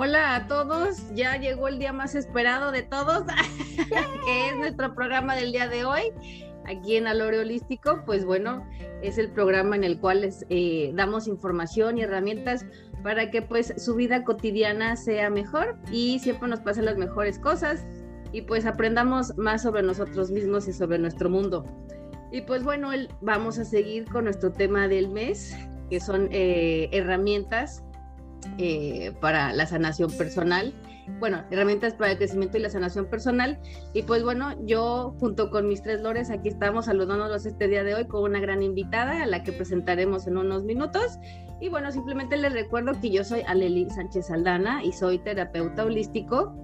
Hola a todos, ya llegó el día más esperado de todos, que es nuestro programa del día de hoy, aquí en Alore Holístico. Pues bueno, es el programa en el cual les eh, damos información y herramientas para que pues su vida cotidiana sea mejor y siempre nos pasen las mejores cosas y pues aprendamos más sobre nosotros mismos y sobre nuestro mundo. Y pues bueno, vamos a seguir con nuestro tema del mes, que son eh, herramientas eh, para la sanación personal. Bueno, herramientas para el crecimiento y la sanación personal. Y pues bueno, yo junto con mis tres lores aquí estamos saludándolos este día de hoy con una gran invitada a la que presentaremos en unos minutos. Y bueno, simplemente les recuerdo que yo soy Aleli Sánchez Aldana y soy terapeuta holístico.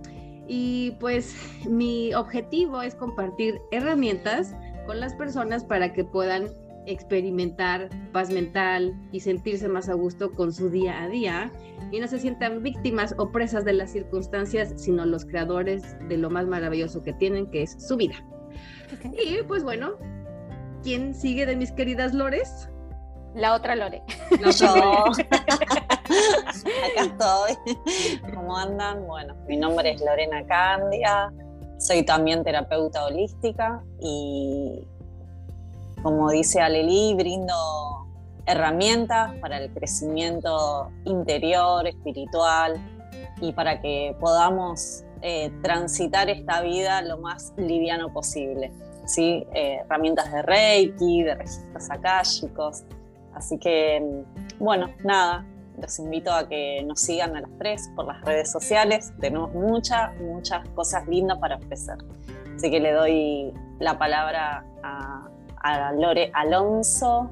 Y pues mi objetivo es compartir herramientas con las personas para que puedan experimentar paz mental y sentirse más a gusto con su día a día y no se sientan víctimas o presas de las circunstancias, sino los creadores de lo más maravilloso que tienen, que es su vida. Y pues bueno, ¿quién sigue de mis queridas Lores? La otra Lore. La Acá estoy. ¿Cómo andan? Bueno, mi nombre es Lorena Candia, soy también terapeuta holística y como dice Aleli, brindo herramientas para el crecimiento interior, espiritual y para que podamos eh, transitar esta vida lo más liviano posible. ¿sí? Eh, herramientas de Reiki, de registros akáshicos. Así que, bueno, nada, los invito a que nos sigan a las tres por las redes sociales. Tenemos muchas, muchas cosas lindas para ofrecer. Así que le doy la palabra a, a Lore Alonso.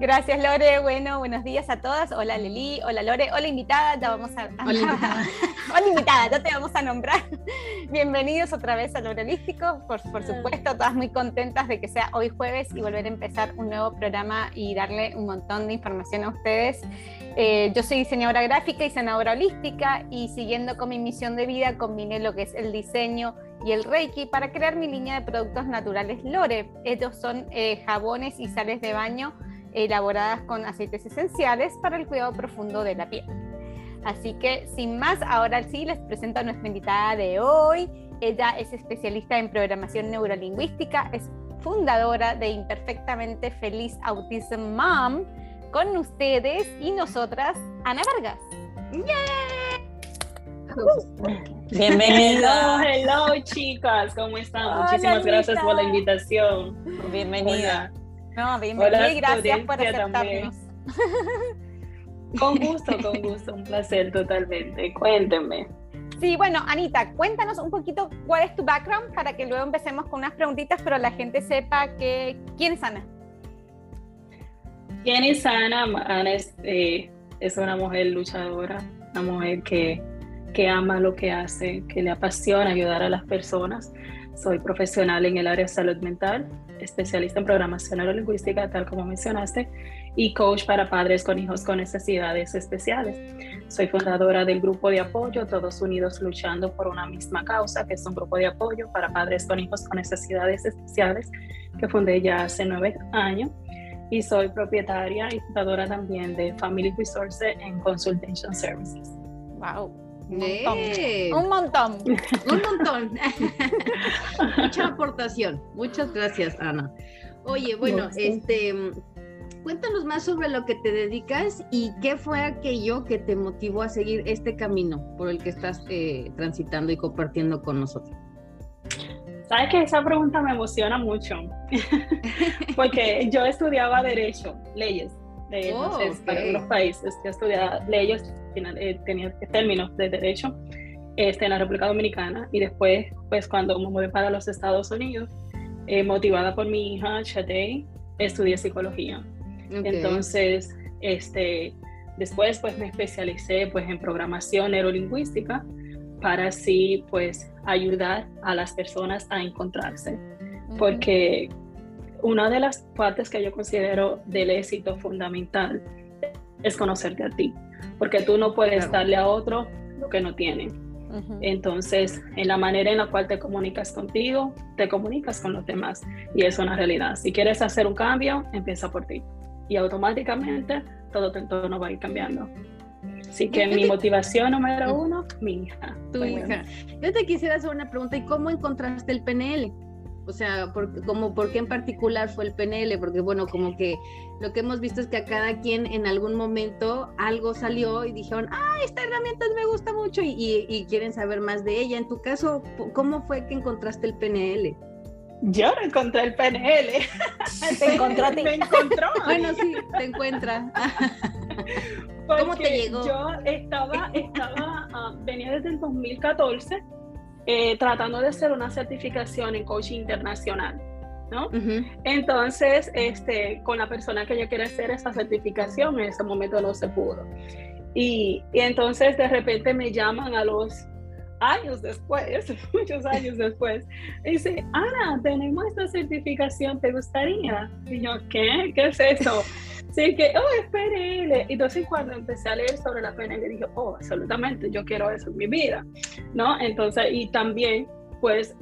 Gracias Lore, bueno, buenos días a todas. Hola Lili, hola Lore, hola invitada, ya vamos a... Hola invitada. hola invitada, ya te vamos a nombrar. Bienvenidos otra vez al Holístico, por, por supuesto, todas muy contentas de que sea hoy jueves y volver a empezar un nuevo programa y darle un montón de información a ustedes. Eh, yo soy diseñadora gráfica y sanadora holística y siguiendo con mi misión de vida combiné lo que es el diseño y el Reiki para crear mi línea de productos naturales Lore. Ellos son eh, jabones y sales de baño elaboradas con aceites esenciales para el cuidado profundo de la piel. Así que sin más, ahora sí les presento a nuestra invitada de hoy. Ella es especialista en programación neurolingüística, es fundadora de Imperfectamente Feliz Autism Mom. Con ustedes y nosotras, Ana Vargas. Bienvenida. Hello, hello, chicas, ¿cómo están? Muchísimas gracias por la invitación. Bienvenida. No, bienvenida y gracias por aceptarnos. Con gusto, con gusto, un placer totalmente. Cuéntenme. Sí, bueno, Anita, cuéntanos un poquito cuál es tu background para que luego empecemos con unas preguntitas, pero la gente sepa que quién es Ana. ¿Quién es Ana? Ana es, eh, es una mujer luchadora, una mujer que que ama lo que hace, que le apasiona ayudar a las personas. Soy profesional en el área de salud mental, especialista en programación neurolingüística, tal como mencionaste, y coach para padres con hijos con necesidades especiales. Soy fundadora del grupo de apoyo Todos Unidos Luchando por una misma causa, que es un grupo de apoyo para padres con hijos con necesidades especiales, que fundé ya hace nueve años. Y soy propietaria y fundadora también de Family Resources and Consultation Services. ¡Wow! Un montón. Un montón. Mucha aportación. Muchas gracias, Ana. Oye, bueno, este cuéntanos más sobre lo que te dedicas y qué fue aquello que te motivó a seguir este camino por el que estás eh, transitando y compartiendo con nosotros. Sabes que esa pregunta me emociona mucho, porque yo estudiaba derecho, leyes, entonces, oh, para algunos países. Yo estudiaba leyes, eh, tenía términos de derecho este, en la República Dominicana y después, pues cuando me mudé para los Estados Unidos, eh, motivada por mi hija Chate, estudié psicología. Entonces, este, después pues me especialicé pues en programación neurolingüística para así pues ayudar a las personas a encontrarse. Porque una de las partes que yo considero del éxito fundamental es conocerte a ti, porque tú no puedes darle a otro lo que no tiene. Entonces, en la manera en la cual te comunicas contigo, te comunicas con los demás y es una realidad. Si quieres hacer un cambio, empieza por ti y automáticamente todo tu entorno va a ir cambiando. Así que mi motivación número uno, mi hija. Tu hija. Yo te quisiera hacer una pregunta, ¿y cómo encontraste el PNL? O sea, por, como, ¿por qué en particular fue el PNL? Porque bueno, como que lo que hemos visto es que a cada quien en algún momento algo salió y dijeron, ah, esta herramienta me gusta mucho y, y quieren saber más de ella. En tu caso, ¿cómo fue que encontraste el PNL? Yo no encontré el PNL. Te encontró a ti. Me encontró. bueno, sí, te encuentra. ¿Cómo te llegó? Yo estaba, estaba uh, venía desde el 2014 eh, tratando de hacer una certificación en coaching internacional. ¿no? Entonces, este, con la persona que yo quería hacer esa certificación, en ese momento no se pudo. Y, y entonces de repente me llaman a los años después, muchos años después, dice, Ana, tenemos esta certificación, ¿te gustaría? Y yo, ¿qué? ¿Qué es eso? Sí, que, oh, es PNL. Entonces, cuando empecé a leer sobre la PNL, dije, oh, absolutamente, yo quiero eso en mi vida, ¿no? Entonces, y también, pues,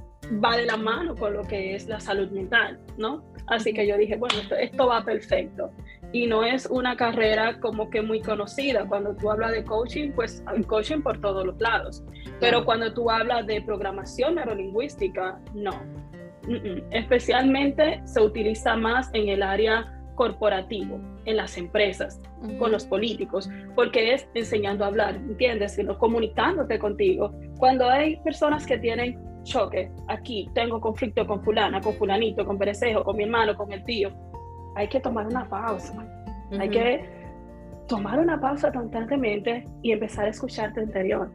va de la mano con lo que es la salud mental, ¿no? Así que yo dije, bueno, esto, esto va perfecto y no es una carrera como que muy conocida. Cuando tú hablas de coaching, pues hay coaching por todos los lados. Pero cuando tú hablas de programación neurolingüística, no. Especialmente se utiliza más en el área corporativo, en las empresas, con los políticos, porque es enseñando a hablar, ¿entiendes? Sino comunicándote contigo. Cuando hay personas que tienen choque, aquí tengo conflicto con fulana, con fulanito, con perecejo, con mi hermano, con el tío, hay que tomar una pausa. Hay que tomar una pausa constantemente y empezar a escuchar tu interior.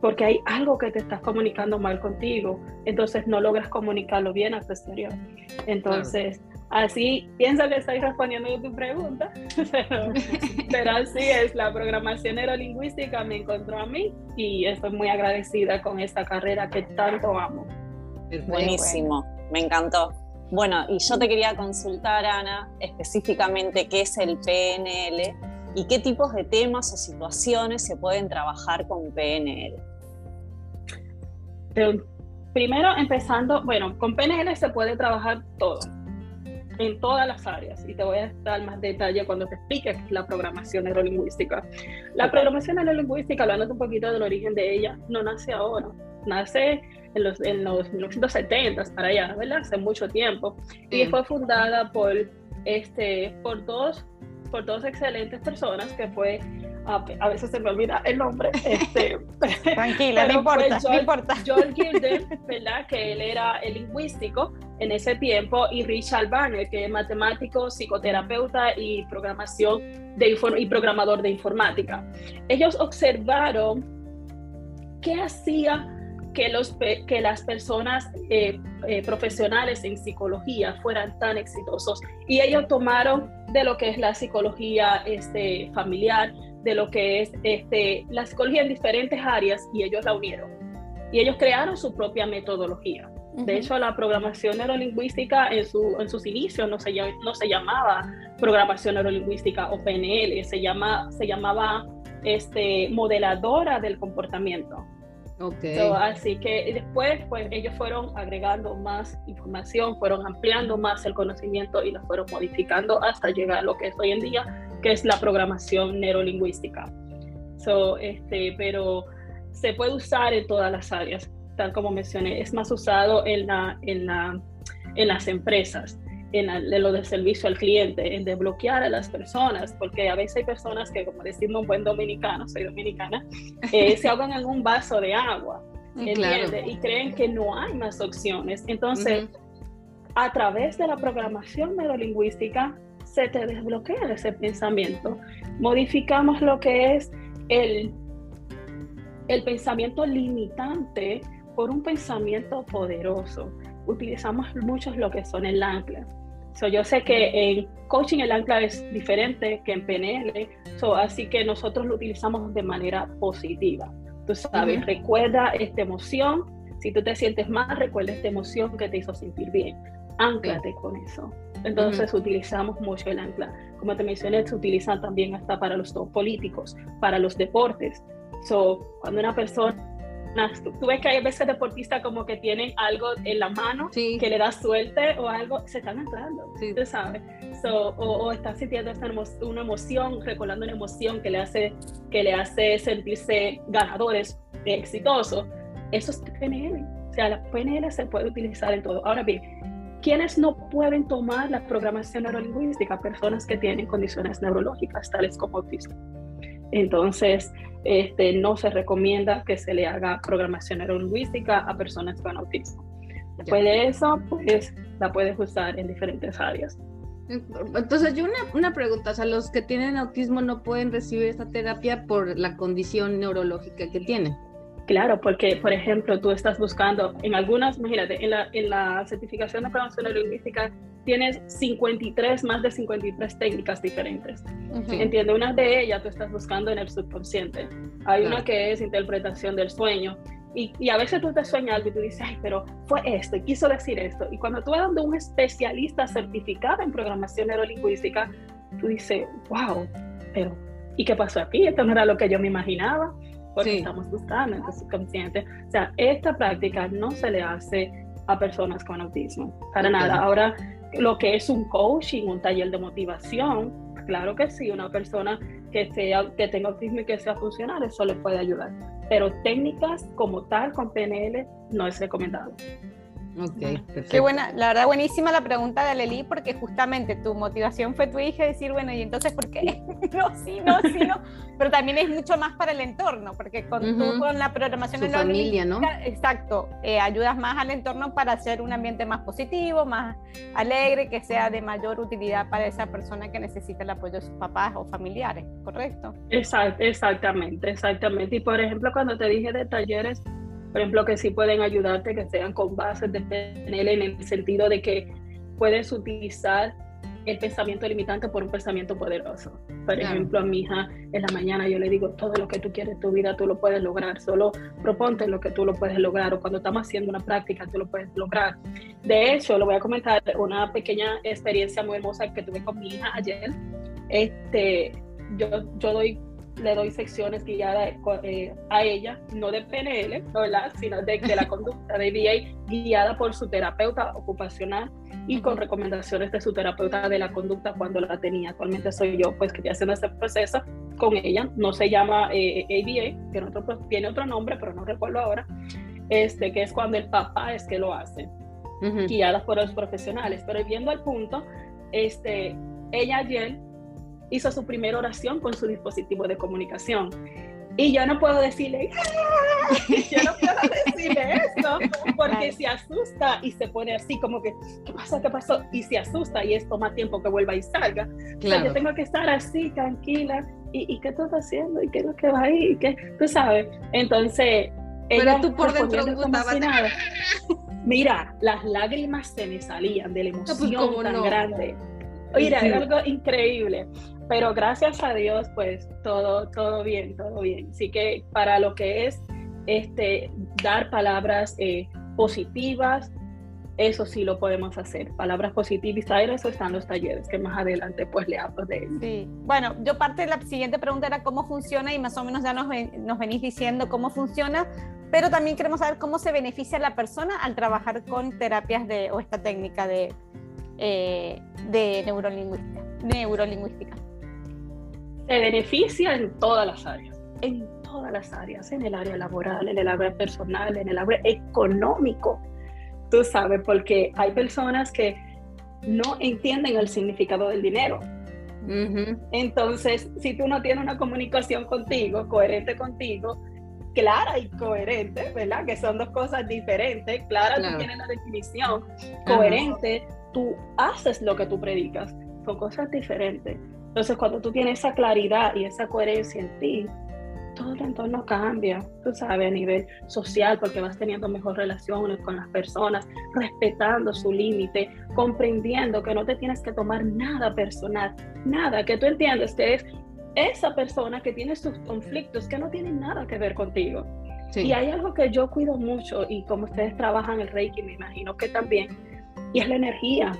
Porque hay algo que te estás comunicando mal contigo, entonces no logras comunicarlo bien a tu exterior. Entonces, así pienso que estoy respondiendo a tu pregunta, pero, así es, la programación neurolingüística me encontró a mí y estoy muy agradecida con esta carrera que tanto amo. Buenísimo, me encantó. Bueno, y yo te quería consultar, Ana, específicamente qué es el PNL y qué tipos de temas o situaciones se pueden trabajar con PNL. primero, empezando, bueno, con PNL se puede trabajar todo, en todas las áreas, y te voy a dar más detalle cuando te explique la programación neurolingüística. La programación neurolingüística, hablando un poquito del origen de ella, no nace ahora, nace en los, en los 1970 para allá, ¿verdad? Hace mucho tiempo. Y fue fundada por, este, por, dos, por dos excelentes personas, que fue, a, veces se me olvida el nombre. Este, Tranquila, no importa, Joel, no importa. Joel Gilden, ¿verdad? Que él era el lingüístico en ese tiempo, y Richard Banner, que es matemático, psicoterapeuta y programación de y programador de informática. Ellos observaron qué hacía que, los, que las personas eh, eh, profesionales en psicología fueran tan exitosos. Y ellos tomaron de lo que es la psicología este, familiar, de lo que es este, la psicología en diferentes áreas y ellos la unieron. Y ellos crearon su propia metodología. De hecho, la programación neurolingüística en, su, en sus inicios no se, no se llamaba programación neurolingüística o PNL, se, llama, se llamaba este, modeladora del comportamiento. Okay. así que después, pues ellos fueron agregando más información, fueron ampliando más el conocimiento y lo fueron modificando hasta llegar a lo que es hoy en día, que es la programación neurolingüística. So, este, pero se puede usar en todas las áreas, tal como mencioné. Es más usado en, la, en, la, en las empresas en, lo del servicio al cliente, en desbloquear a las personas, porque a veces hay personas que, como decimos un buen dominicano, soy dominicana, eh, se ahogan en un vaso de agua, ¿entiendes? Y creen que no hay más opciones. Entonces, a través de la programación neurolingüística, se te desbloquea ese pensamiento. Modificamos lo que es el, el pensamiento limitante por un pensamiento poderoso utilizamos mucho lo que son el ancla. So, yo sé que en coaching el ancla es diferente que en PNL, so, así que nosotros lo utilizamos de manera positiva. Tú sabes, recuerda esta emoción. Si tú te sientes mal, recuerda esta emoción que te hizo sentir bien. Anclate con eso. Entonces utilizamos mucho el ancla. Como te mencioné, se utiliza también hasta para los políticos, para los deportes. So, cuando una persona tú, ves que hay veces deportistas como que tienen algo en la mano que le da suerte o algo, se están entrando, sí. tú sabes. o, o están sintiendo una emoción, recordando una emoción que le hace, que le hace sentirse ganadores, exitosos. Eso es PNL. O sea, la PNL se puede utilizar en todo. Ahora bien, ¿quiénes no pueden tomar la programación neurolingüística? Personas que tienen condiciones neurológicas, tales como autismo. Entonces, este, no se recomienda que se le haga programación neurolingüística a personas con autismo. Después de eso, pues la puedes usar en diferentes áreas. Entonces, yo una, una, pregunta, o sea, los que tienen autismo no pueden recibir esta terapia por la condición neurológica que tienen. Claro, porque, por ejemplo, tú estás buscando en algunas, imagínate, en la, en la certificación de programación neurolingüística tienes 53, más de 53 técnicas diferentes. Entiendo, una de ellas tú estás buscando en el subconsciente. Hay una que es interpretación del sueño. Y, y, a veces tú te sueñas algo y tú dices, ay, pero fue esto y quiso decir esto. Y cuando tú vas dando un especialista certificado en programación neurolingüística, tú dices, wow, pero ¿y qué pasó aquí? Esto no era lo que yo me imaginaba, porque estamos buscando en el subconsciente. O sea, esta práctica no se le hace a personas con autismo, para nada. Ahora, lo que es un coaching, un taller de motivación, claro que sí, una persona que, sea, que tenga autismo y que sea funcional, eso le puede ayudar. Pero técnicas como tal con PNL no es recomendado. Ok, Qué buena, la verdad buenísima la pregunta de Aleli porque justamente tu motivación fue tu hija decir, bueno, ¿y entonces por qué? no, sí, no, sí, no. Pero también es mucho más para el entorno, porque con, tú con la programación de la familia, ¿no? Exacto, eh, ayudas más al entorno para hacer un ambiente más positivo, más alegre, que sea de mayor utilidad para esa persona que necesita el apoyo de sus papás o familiares, ¿correcto? Exact, exactamente, exactamente. Y por ejemplo, cuando te dije de talleres, por ejemplo, que sí pueden ayudarte, que sean con bases de PNL en el sentido de que puedes utilizar el pensamiento limitante por un pensamiento poderoso. Por ejemplo, a mi hija en la mañana yo le digo, todo lo que tú quieres en tu vida tú lo puedes lograr, solo proponte lo que tú lo puedes lograr o cuando estamos haciendo una práctica tú lo puedes lograr. De hecho, le voy a comentar una pequeña experiencia muy hermosa que tuve con mi hija ayer. Este, yo, yo doy le doy secciones guiadas eh, a ella, no de PNL, ¿verdad? sino de, que la conducta de VA guiada por su terapeuta ocupacional y con recomendaciones de su terapeuta de la conducta cuando la tenía. Actualmente soy yo, pues, que estoy haciendo este proceso con ella. No se llama eh, ABA, tiene otro, tiene otro nombre, pero no recuerdo ahora, este, que es cuando el papá es que lo hace, guiada por los profesionales. Pero viendo al punto, este, ella ayer hizo su primera oración con su dispositivo de comunicación. Y yo no puedo decirle, ¡Ah! yo no puedo decirle eso, porque se asusta y se pone así como que, ¿qué pasó? ¿Qué pasó? Y se asusta y es toma tiempo que vuelva y salga. Claro. yo tengo que estar así, tranquila. ¿Y, ¿Y, qué tú estás haciendo? ¿Y qué es lo que va ahí? ¿Qué? Tú sabes. Entonces, pero tú por dentro Mira, las lágrimas se me salían de la pues, emoción tan grande. Mira, es algo increíble pero gracias a Dios, pues todo, todo bien, todo bien. Así que para lo que es este, dar palabras eh, positivas, eso sí lo podemos hacer. Palabras positivas, eso están los talleres, que más adelante pues le hablo de eso. Sí, bueno, yo parte de la siguiente pregunta era cómo funciona y más o menos ya nos, nos venís diciendo cómo funciona, pero también queremos saber cómo se beneficia la persona al trabajar con terapias de, o esta técnica de, eh, de neurolingüística. neurolingüística se beneficia en todas las áreas, en todas las áreas, en el área laboral, en el área personal, en el área económico. Tú sabes, porque hay personas que no entienden el significado del dinero. Entonces, si tú no tienes una comunicación contigo, coherente contigo, clara y coherente, ¿verdad? Que son dos cosas diferentes. Clara, tú tienes la definición. Coherente, tú haces lo que tú predicas. Son cosas diferentes. Entonces, cuando tú tienes esa claridad y esa coherencia en ti, todo el entorno cambia, tú sabes, a nivel social, porque vas teniendo mejores relaciones con las personas, respetando su límite, comprendiendo que no te tienes que tomar nada personal, nada, que tú entiendes que es esa persona que tiene sus conflictos que no tienen nada que ver contigo. Y hay algo que yo cuido mucho y como ustedes trabajan el Reiki, me imagino que también, y es la energía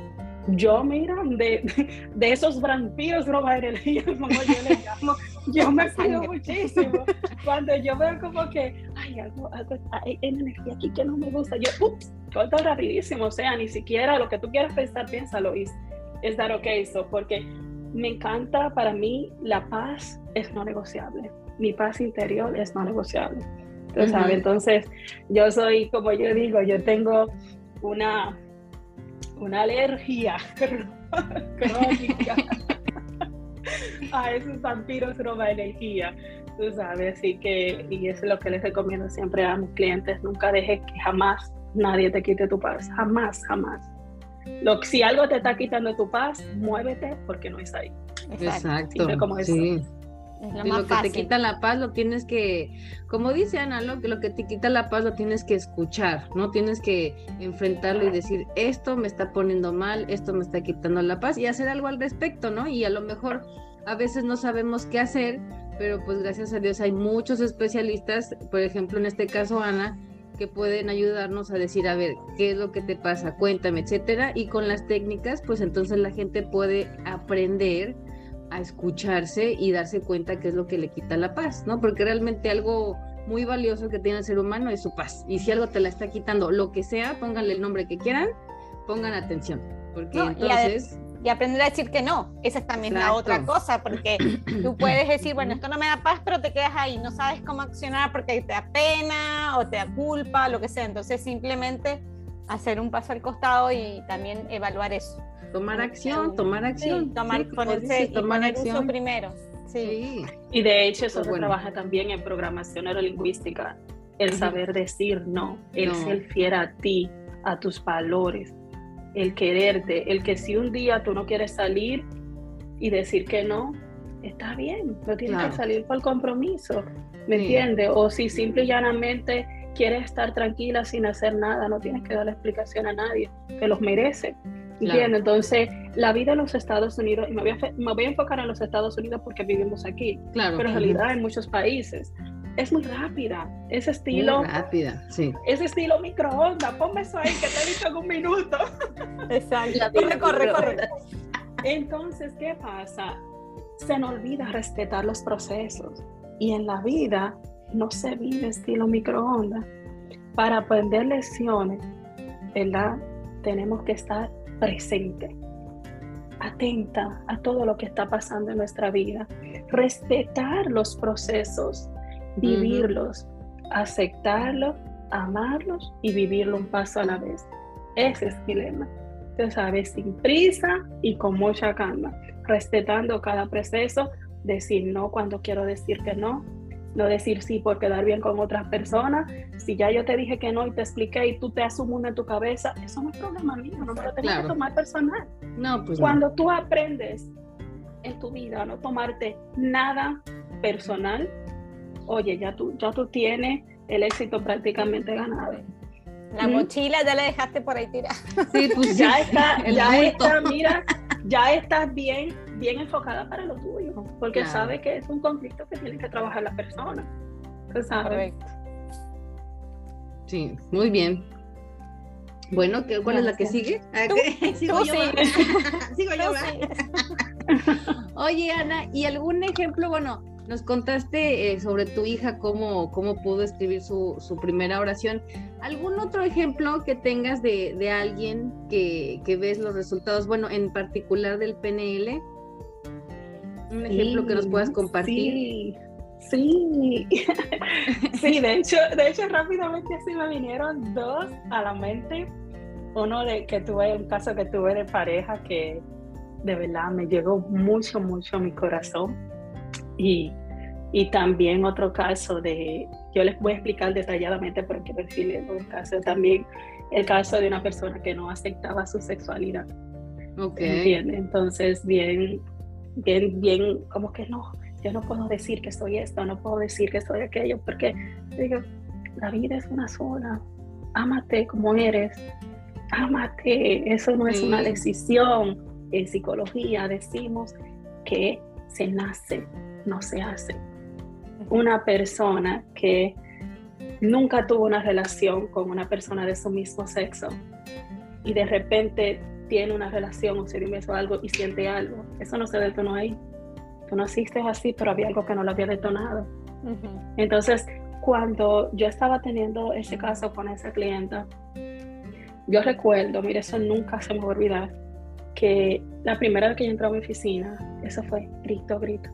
yo, mira, de, de esos vampiros roba energía, como yo le llamo, yo me cuido muchísimo. Cuando yo veo como que, ay, algo, algo, hay energía aquí que no me gusta, yo, ups, corto rapidísimo, o sea, ni siquiera lo que tú quieras pensar, piénsalo, y es dar ok, eso, porque me encanta, para mí, la paz es no negociable, mi paz interior es no negociable. Entonces, yo soy, como yo digo, yo tengo una, una alergia crónica a esos vampiros roba energía, tú sabes, así que, y eso es lo que les recomiendo siempre a mis clientes, nunca dejes que jamás nadie te quite tu paz, jamás, jamás. Lo, si algo te está quitando tu paz, muévete porque no es ahí. Exacto. Como sí. Lo que te quita la paz lo tienes que, como dice Ana, lo, lo que te quita la paz lo tienes que escuchar, no tienes que enfrentarlo y decir, esto me está poniendo mal, esto me está quitando la paz y hacer algo al respecto, ¿no? Y a lo mejor a veces no sabemos qué hacer, pero pues gracias a Dios hay muchos especialistas, por ejemplo en este caso Ana, que pueden ayudarnos a decir, a ver, qué es lo que te pasa, cuéntame, etcétera, y con las técnicas, pues entonces la gente puede aprender a escucharse y darse cuenta qué es lo que le quita la paz, ¿no? Porque realmente algo muy valioso que tiene el ser humano es su paz. Y si algo te la está quitando, lo que sea, pónganle el nombre que quieran, pongan atención, porque entonces y aprender a decir que no. Esa es también la otra cosa, porque tú puedes decir, bueno, esto no me da paz, pero te quedas ahí, no sabes cómo accionar porque te da pena o te da culpa, lo que sea. Entonces, simplemente hacer un paso al costado y también evaluar eso. Tomar acción, tomar acción. tomar, ponerse, tomar acción primero. Sí. Y de hecho, eso se trabaja también en programación neurolingüística. El saber decir no, el ser fiel a ti, a tus valores, el quererte, el que si un día tú no quieres salir y decir que no, está bien, no tienes que salir por compromiso, ¿me entiendes? O si simple y llanamente quieres estar tranquila sin hacer nada, no tienes que darle explicación a nadie, que los merece. ¿Entiendes? Entonces, la vida en los Estados Unidos, y me voy, a, me voy a enfocar en los Estados Unidos porque vivimos aquí, pero en realidad en muchos países, es muy rápida. Ese estilo. Muy rápida, sí. Ese estilo microondas. Ponme eso ahí que te he visto en un minuto. Exacto. Corre, corre, corre. Entonces, ¿qué pasa? Se nos olvida respetar los procesos. Y en la vida no se vive estilo microondas. Para aprender lecciones, ¿verdad? Tenemos que estar presente, atenta a todo lo que está pasando en nuestra vida, respetar los procesos vivirlos, aceptarlos, amarlos y vivirlo un paso a la vez. Ese es mi lema. Tú sabes, sin prisa y con mucha calma, respetando cada proceso, decir no cuando quiero decir que no, no decir sí por quedar bien con otras personas. Si ya yo te dije que no y te expliqué y tú te asumes en tu cabeza, eso no es problema mío, no me lo tengo que tomar personal. No, pues Cuando tú aprendes en tu vida a no tomarte nada personal, oye, ya tú, ya tú tienes el éxito prácticamente ganado. La mochila ya la dejaste por ahí tirada. Sí, pues ya está, ya está, mira, ya estás bien, bien enfocada para lo tuyo, porque sabes que es un conflicto que tiene que trabajar la persona. Correcto. Sí, muy bien. Bueno, ¿cuál es la que sigue? Ah, Sigo yo. Sigo yo. Oye, Ana, ¿y algún ejemplo? Bueno, nos contaste eh, sobre tu hija, cómo, cómo pudo escribir su, su, primera oración. ¿Algún otro ejemplo que tengas de, de alguien que, que, ves los resultados, bueno, en particular del PNL? Un ejemplo que nos puedas compartir. Sí. Sí, sí, de hecho, de hecho rápidamente así me vinieron dos a la mente. Uno de que tuve, un caso que tuve de pareja que de verdad me llegó mucho, mucho a mi corazón. Y y también otro caso de, yo les voy a explicar detalladamente, pero quiero decirles un caso también, el caso de una persona que no aceptaba su sexualidad. Ok. Entonces, bien, bien, bien, como que no, yo no puedo decir que soy esto, no puedo decir que soy aquello, porque digo, la vida es una sola, ámate como eres, ámate, eso no es una decisión. En psicología decimos que se nace, no se hace una persona que nunca tuvo una relación con una persona de su mismo sexo y de repente tiene una relación o se dio beso algo y siente algo. Eso no se detonó ahí. Tú naciste así, pero había algo que no lo había detonado. Entonces, cuando yo estaba teniendo ese caso con esa clienta, yo recuerdo, mire, eso nunca se me va a olvidar, que la primera vez que yo entré a mi oficina, eso fue grito, grito.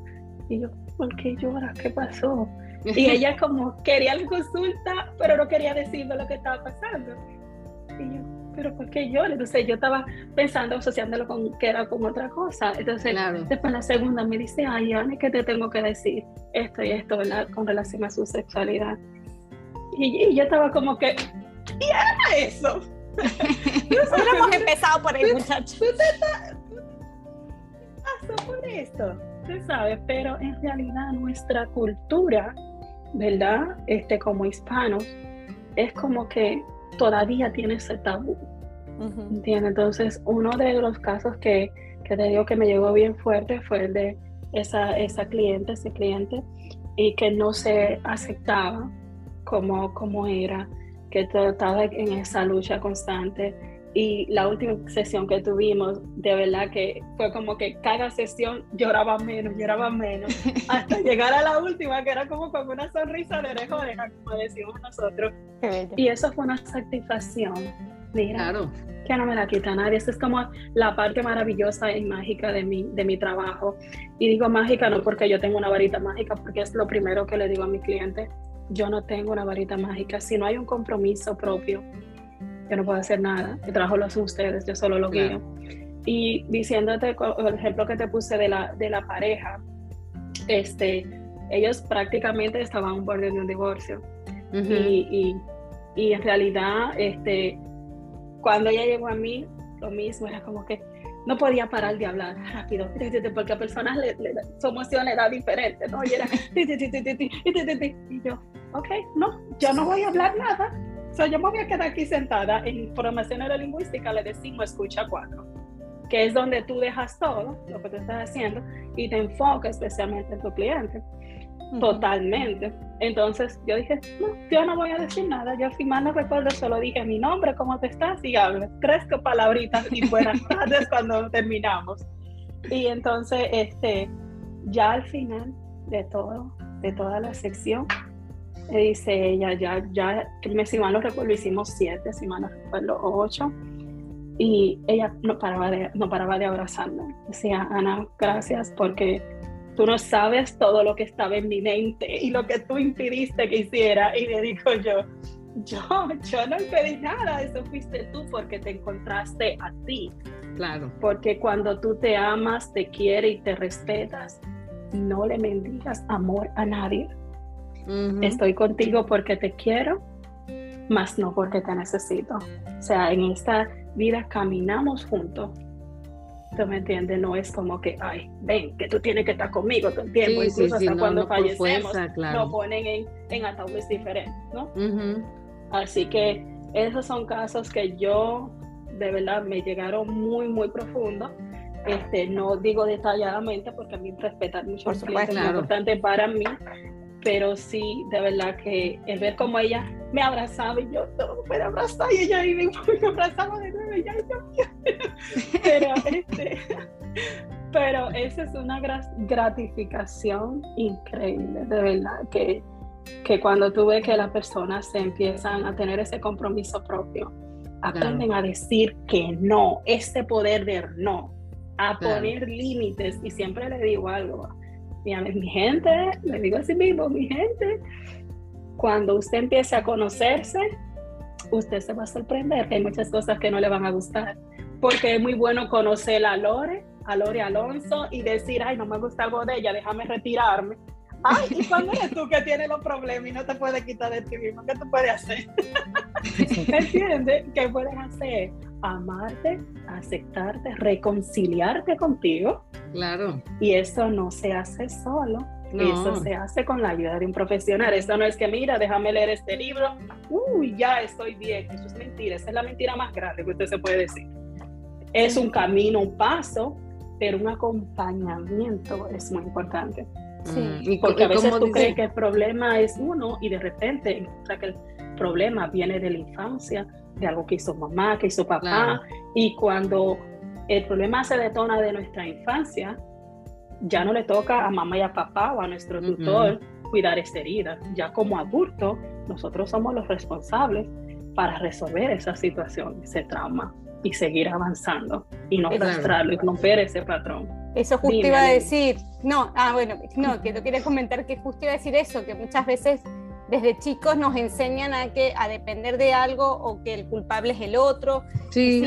Y yo, ¿por qué lloras? ¿Qué pasó? Y ella como quería la consulta, pero no quería decirme lo que estaba pasando. Y yo, pero ¿por qué lloras? Entonces yo estaba pensando, asociándolo con que era con otra cosa. Entonces después la segunda me dice, ay, Ana, ¿qué te tengo que decir? Esto y esto, ¿verdad? Con relación a su sexualidad. Y, yo estaba como que, ¿y era eso? Nosotros hemos empezado por el muchacho. ¿Tú te pasó por esto? Tú sabes, pero en realidad nuestra cultura, ¿verdad? Este, como hispanos, es como que todavía tiene ese tabú. ¿Entiendes? Entonces, uno de los casos que, que, te digo que me llegó bien fuerte fue el de esa, esa cliente, ese cliente, y que no se aceptaba como, como era que estaba en esa lucha constante. Y la última sesión que tuvimos, de verdad que fue como que cada sesión lloraba menos, lloraba menos, hasta llegar a la última, que era como con una sonrisa de oreja a oreja, como decimos nosotros. Y eso fue una satisfacción. Mira, claro. que no me la quita nadie. Esa es como la parte maravillosa y mágica de mi, de mi trabajo. Y digo mágica no porque yo tengo una varita mágica, porque es lo primero que le digo a mi cliente yo no tengo una varita mágica. Si no hay un compromiso propio, yo no puedo hacer nada. El trabajo lo hacen ustedes, yo solo lo guío. Y diciéndote el ejemplo que te puse de la, de la pareja, este, ellos prácticamente estaban un borde de un divorcio. y, y, en realidad, este, cuando ella llegó a mí, lo mismo, era como que no podía parar de hablar rápido, porque a personas le, su emoción era diferente, ¿no? Y era, y yo, ok, no, yo no voy a hablar nada. O sea, yo me voy a quedar aquí sentada. En formación neurolingüística le decimos escucha cuatro, que es donde tú dejas todo lo que tú estás haciendo y te enfocas especialmente en tu cliente. Totalmente. Entonces yo dije, no, yo no voy a decir nada. Yo, si mal no recuerdo, solo dije mi nombre, cómo te estás y hablo. Tres palabritas y buenas tardes cuando terminamos. Y entonces, este, ya al final de todo, de toda la sección, dice ella, ya, ya, si mal no recuerdo, hicimos siete, si mal no recuerdo, ocho. Y ella no paraba de, no paraba de abrazarme. Decía, Ana, gracias porque tú no sabes todo lo que estaba en mi mente y lo que tú impidiste que hiciera. Y le digo yo, yo, yo no impedí nada, eso fuiste tú porque te encontraste a ti. Claro. Porque cuando tú te amas, te quieres y te respetas, no le mendigas amor a nadie. Estoy contigo porque te quiero, más no porque te necesito. O sea, en esta vida caminamos juntos. ¿Tú me entiendes? No es como que, ay, ven, que tú tienes que estar conmigo todo el tiempo, incluso hasta cuando fallecemos, lo ponen en, en ataúdes diferentes, ¿no? Así que esos son casos que yo, de verdad, me llegaron muy, muy profundos. Este, no digo detalladamente porque a mí respetar mucho es muy importante para mí, pero sí, de verdad que el ver cómo ella me abrazaba y yo no puede abrazar y ella me, me abrazaba de nuevo y ya yo pero este pero esa es una gratificación increíble de verdad que, que cuando tú ves que las personas se empiezan a tener ese compromiso propio aprenden a decir que no este poder de no a poner límites y siempre le digo algo mi gente, le digo así mismo, mi gente, cuando usted empiece a conocerse, usted se va a sorprender hay muchas cosas que no le van a gustar, porque es muy bueno conocer a Lore, a Lore Alonso y decir, ay, no me gusta algo de ella, déjame retirarme. Ay, ¿y cuando eres tú que tienes los problemas y no te puedes quitar de ti mismo? ¿Qué tú puedes hacer? ¿Entiendes? ¿Qué puedes hacer? Amarte, aceptarte, reconciliarte contigo. Claro. Y eso no se hace solo. Eso se hace con la ayuda de un profesional. Eso no es que, mira, déjame leer este libro. Uy, ya estoy bien. Eso es mentira. Esa es la mentira más grande que usted se puede decir. Es un camino, un paso, pero un acompañamiento es muy importante. Sí, porque a veces tú crees que el problema es uno y de repente encuentras que el problema viene de la infancia de algo que hizo mamá, que hizo papá. Y cuando el problema se detona de nuestra infancia, ya no le toca a mamá y a papá o a nuestro tutor cuidar esa herida. Ya como adulto, nosotros somos los responsables para resolver esa situación, ese trauma y seguir avanzando y no arrastrarlo y romper ese patrón. Eso justo iba a decir, no, ah, bueno, no, que yo quería comentar que justo iba a decir eso, que muchas veces desde chicos nos enseñan a que a depender de algo o que el culpable es el otro. Sí,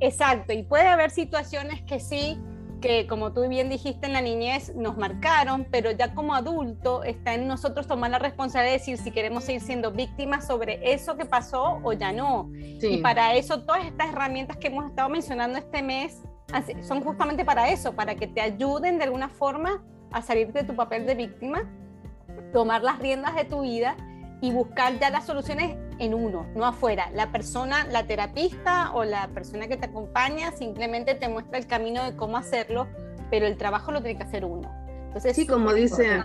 exacto, y puede haber situaciones que sí que como tú bien dijiste en la niñez nos marcaron, pero ya como adulto está en nosotros tomar la responsabilidad de decir si queremos seguir siendo víctimas sobre eso que pasó o ya no. Y para eso todas estas herramientas que hemos estado mencionando este mes son justamente para eso, para que te ayuden de alguna forma a salir de tu papel de víctima, tomar las riendas de tu vida y buscar ya las soluciones en uno, no afuera. La persona, la terapista o la persona que te acompaña simplemente te muestra el camino de cómo hacerlo, pero el trabajo lo tiene que hacer uno. Entonces, sí, como dice,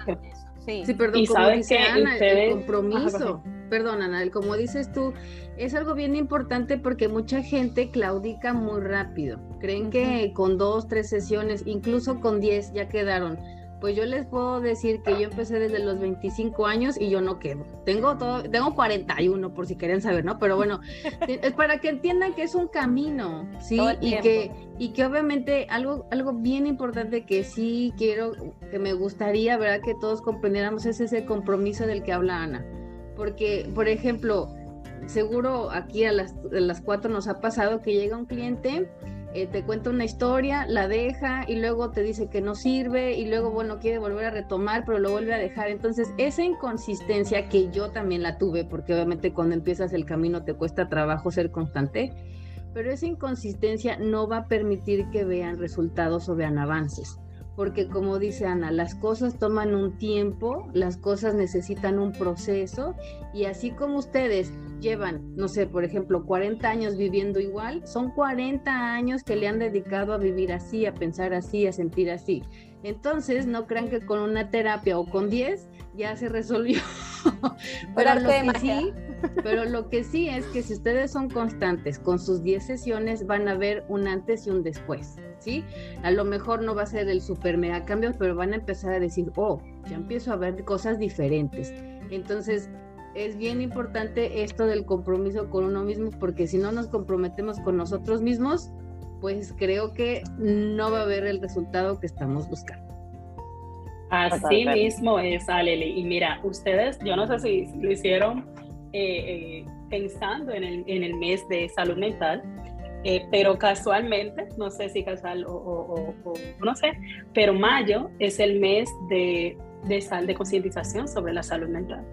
sí. sí. perdón, como dice Ana, el compromiso. perdón, Ana, el, como dices tú, es algo bien importante porque mucha gente claudica muy rápido. Creen que con dos, tres sesiones, incluso con diez, ya quedaron pues yo les puedo decir que yo empecé desde los 25 años y yo no quedo. Tengo todo, tengo 41 por si quieren saber, ¿no? Pero bueno, es para que entiendan que es un camino, ¿sí? Y que, y que obviamente algo, algo bien importante que sí quiero, que me gustaría, ¿verdad? Que todos comprendiéramos es ese compromiso del que habla Ana. Porque, por ejemplo, seguro aquí a las, a las cuatro nos ha pasado que llega un cliente eh, te cuenta una historia, la deja y luego te dice que no sirve y luego, bueno, quiere volver a retomar, pero lo vuelve a dejar. Entonces, esa inconsistencia que yo también la tuve, porque obviamente cuando empiezas el camino te cuesta trabajo ser constante, pero esa inconsistencia no va a permitir que vean resultados o vean avances porque como dice Ana, las cosas toman un tiempo, las cosas necesitan un proceso y así como ustedes llevan, no sé, por ejemplo, 40 años viviendo igual, son 40 años que le han dedicado a vivir así, a pensar así, a sentir así. Entonces, no crean que con una terapia o con 10 ya se resolvió. pero, lo que sí, pero lo que sí es que si ustedes son constantes con sus 10 sesiones, van a ver un antes y un después. ¿Sí? A lo mejor no va a ser el super mega cambio, pero van a empezar a decir, oh, ya empiezo a ver cosas diferentes. Entonces, es bien importante esto del compromiso con uno mismo, porque si no nos comprometemos con nosotros mismos, pues creo que no va a haber el resultado que estamos buscando. Así mismo es, Aleli. Y mira, ustedes, yo no sé si lo hicieron eh, eh, pensando en el, en el, mes de salud mental, eh, pero casualmente, no sé si casual o, no sé, pero mayo es el mes de, de, sal, de concientización sobre la salud mental.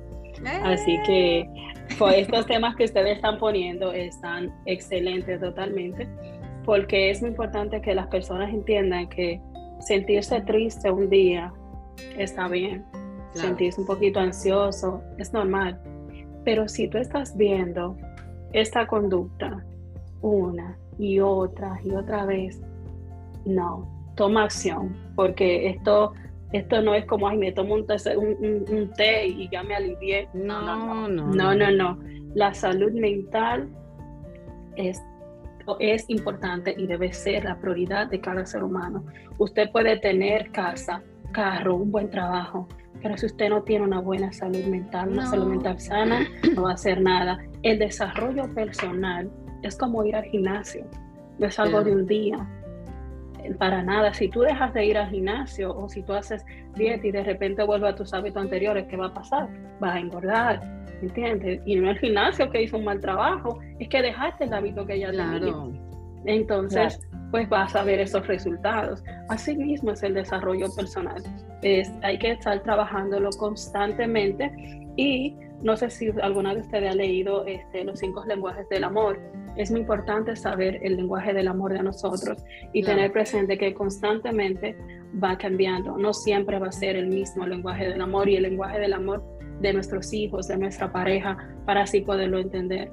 Así que pues, estos temas que ustedes están poniendo están excelentes totalmente, porque es muy importante que las personas entiendan que sentirse triste un día está bien. Sentirse un poquito ansioso es normal. Pero si tú estás viendo esta conducta una y otra y otra vez, no, toma acción, porque esto, esto no es como, ay, me tomo un, un, té y ya me alivié. No no no, no, no, no. La salud mental es es importante y debe ser la prioridad de cada ser humano. Usted puede tener casa, carro, un buen trabajo, pero si usted no tiene una buena salud mental, una salud mental sana, no va a hacer nada. El desarrollo personal es como ir al gimnasio, no es algo de un día, para nada. Si tú dejas de ir al gimnasio o si tú haces dieta y de repente vuelves a tus hábitos anteriores, ¿qué va a pasar? Vas a engordar, ¿entiendes? Y no el gimnasio que hizo un mal trabajo, es que dejaste el hábito que ya claro. Entonces, pues vas a ver esos resultados. Así mismo es el desarrollo personal. Es, hay que estar trabajándolo constantemente y no sé si alguna de ustedes ha leído este, los cinco lenguajes del amor. Es muy importante saber el lenguaje del amor de nosotros y tener presente que constantemente va cambiando. No siempre va a ser el mismo lenguaje del amor y el lenguaje del amor de nuestros hijos, de nuestra pareja, para así poderlo entender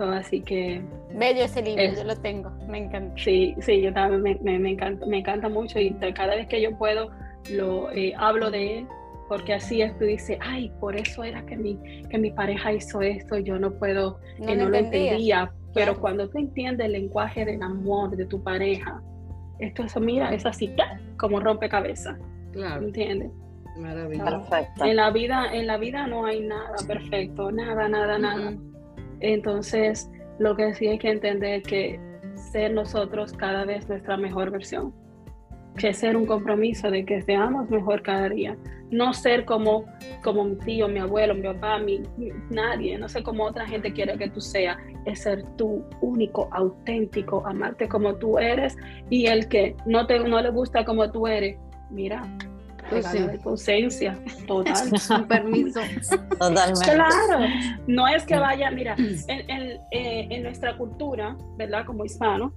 así que... Bello ese libro, yo lo tengo, me encanta. Sí, sí, yo también me, me, encanta, me encanta mucho y cada vez que yo puedo lo eh, hablo de él porque así es, tú dices, ay, por eso era que mi, que mi pareja hizo esto, yo no puedo, no, que no lo entendía. Pero cuando tú entiendes el lenguaje del amor de tu pareja, esto eso, mira, es así, como rompecabezas. Claro. ¿Entiendes? Maravilloso. Perfecto. En la vida, en la vida no hay nada perfecto, nada, nada, nada. Entonces, lo que sí hay que entender es que ser nosotros cada vez nuestra mejor versión que ser un compromiso de que seamos mejor cada día. No ser como, como mi tío, mi abuelo, mi papá, mi, nadie, no sé cómo otra gente quiere que tú seas. Es ser tú único, auténtico, amarte como tú eres y el que no, te, no le gusta como tú eres, mira, pues sí. de ausencia, total. Con permiso. Totalmente. Claro, no es que vaya, mira, en, en, eh, en nuestra cultura, ¿verdad? Como hispano,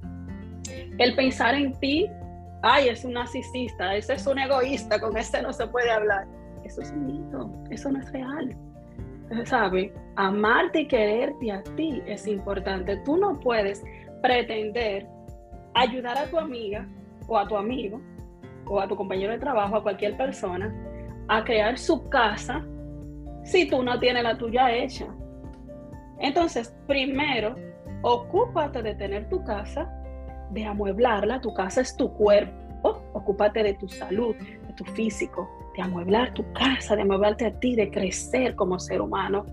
el pensar en ti ay, es un narcisista, ese es un egoísta, con ese no se puede hablar. Eso es un mito, eso no es real. ¿Sabe? Amarte y quererte a ti es importante. Tú no puedes pretender ayudar a tu amiga o a tu amigo o a tu compañero de trabajo, a cualquier persona, a crear su casa si tú no tienes la tuya hecha. Entonces, primero, ocúpate de tener tu casa de amueblarla, tu casa es tu cuerpo, ocúpate de tu salud, de tu físico, de amueblar tu casa, de amueblarte a ti, de crecer como ser humano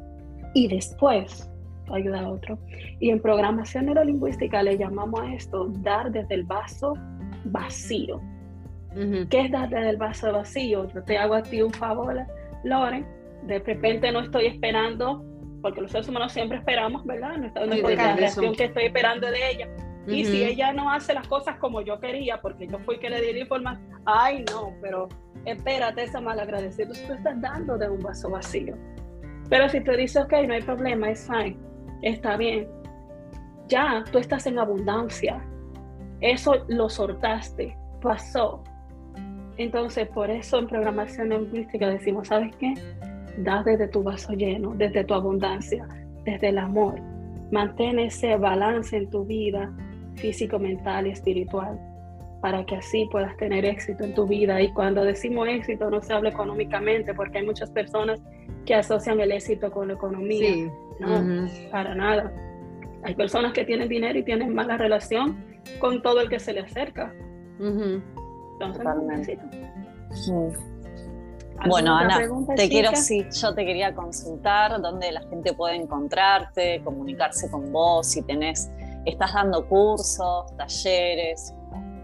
y después ayudar a otro. Y en programación neurolingüística le llamamos a esto dar desde el vaso vacío. ¿Qué es dar desde el vaso vacío? Yo te hago a ti un favor, Loren, de repente no estoy esperando, porque los seres humanos siempre esperamos, ¿verdad? No, está, la reacción que estoy esperando de ella y si ella no hace las cosas como yo quería, porque yo fui que le di la información, ay no, pero espérate esa malagradecida, tú estás dando de un vaso vacío. Pero si te dice, ok, no hay problema, es fine, está bien, ya tú estás en abundancia, eso lo soltaste, pasó. Entonces, por eso en programación lingüística decimos, ¿sabes qué? Da desde tu vaso lleno, desde tu abundancia, desde el amor. Mantén ese balance en tu vida físico, mental y espiritual, para que así puedas tener éxito en tu vida. Y cuando decimos éxito no se habla económicamente, porque hay muchas personas que asocian el éxito con la economía. No, para nada. Hay personas que tienen dinero y tienen mala relación con todo el que se le acerca. Entonces, Bueno, Ana, te quiero, sí, yo te quería consultar dónde la gente puede encontrarte, comunicarse con vos, si tenés estás dando cursos, talleres.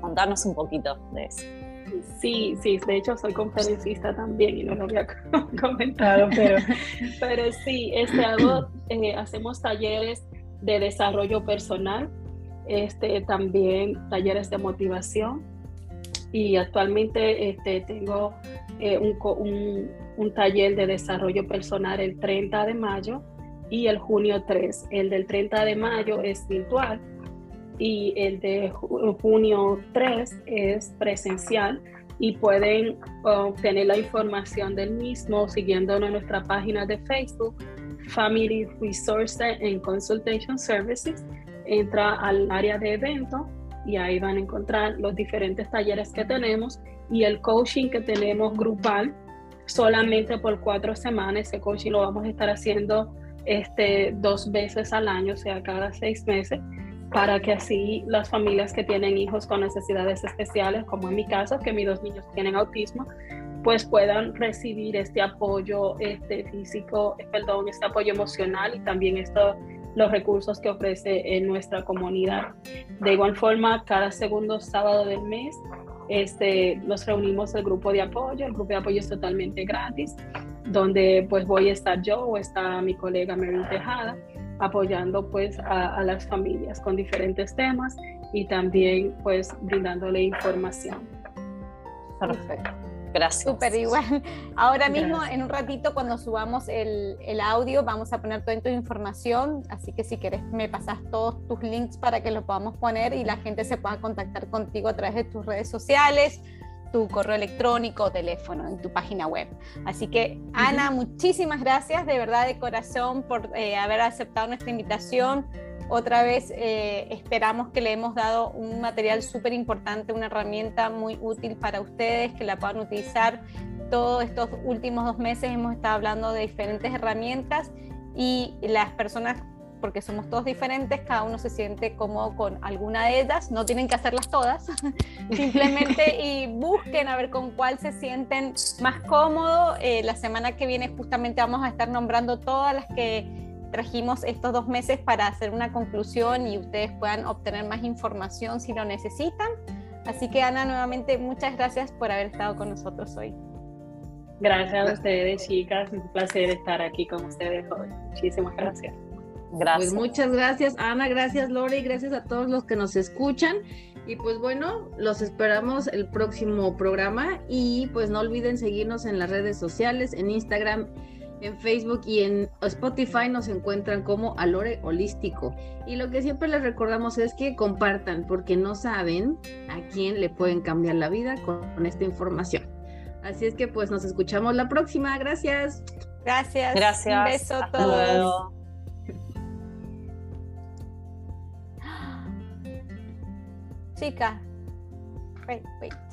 Contanos un poquito de eso. Sí, sí, de hecho soy conferencista también y no lo había comentado, pero, pero sí, este, hago, eh, hacemos talleres de desarrollo personal, este, también talleres de motivación y actualmente este, tengo eh, un, un, un taller de desarrollo personal el 30 de mayo y el junio 3. El del 30 de mayo es virtual y el de junio 3 es presencial y pueden obtener la información del mismo siguiéndonos en nuestra página de Facebook, Family Resource and Consultation Services. Entra al área de evento y ahí van a encontrar los diferentes talleres que tenemos y el coaching que tenemos grupal solamente por cuatro semanas. Ese coaching lo vamos a estar haciendo este, dos veces al año, o sea, cada seis meses, para que así las familias que tienen hijos con necesidades especiales, como en mi caso, que mis dos niños tienen autismo, pues puedan recibir este apoyo este, físico, perdón, este apoyo emocional y también esto, los recursos que ofrece en nuestra comunidad. De igual forma, cada segundo sábado del mes este, nos reunimos el grupo de apoyo, el grupo de apoyo es totalmente gratis donde pues voy a estar yo o está mi colega Mary Tejada apoyando pues a, las familias con diferentes temas y también pues brindándole información. Perfecto. Gracias. Súper igual. Ahora mismo, en un ratito, cuando subamos el, el, audio, vamos a poner toda tu información. Así que si quieres, me pasas todos tus links para que lo podamos poner y la gente se pueda contactar contigo a través de tus redes sociales tu correo electrónico o teléfono en tu página web. Así que, Ana, muchísimas gracias de verdad de corazón por eh, haber aceptado nuestra invitación. Otra vez eh, esperamos que le hemos dado un material súper importante, una herramienta muy útil para ustedes, que la puedan utilizar todos estos últimos dos meses hemos estado hablando de diferentes herramientas y las personas porque somos todos diferentes, cada uno se siente cómodo con alguna de ellas, no tienen que hacerlas todas, simplemente y busquen a ver con cuál se sienten más cómodos. Eh, la semana que viene justamente vamos a estar nombrando todas las que trajimos estos dos meses para hacer una conclusión y ustedes puedan obtener más información si lo necesitan. Así que Ana, nuevamente muchas gracias por haber estado con nosotros hoy. Gracias a ustedes, chicas. Un placer estar aquí con ustedes hoy. Muchísimas gracias. Gracias. Pues muchas gracias, Ana, gracias, Lore, y gracias a todos los que nos escuchan. Y pues bueno, los esperamos el próximo programa y pues no olviden seguirnos en las redes sociales, en Instagram, en Facebook y en Spotify nos encuentran como Alore Holístico. Y lo que siempre les recordamos es que compartan porque no saben a quién le pueden cambiar la vida con, esta información. Así es que pues nos escuchamos la próxima. Gracias. Gracias. Gracias. Un beso a todos. Chica. Wait, wait.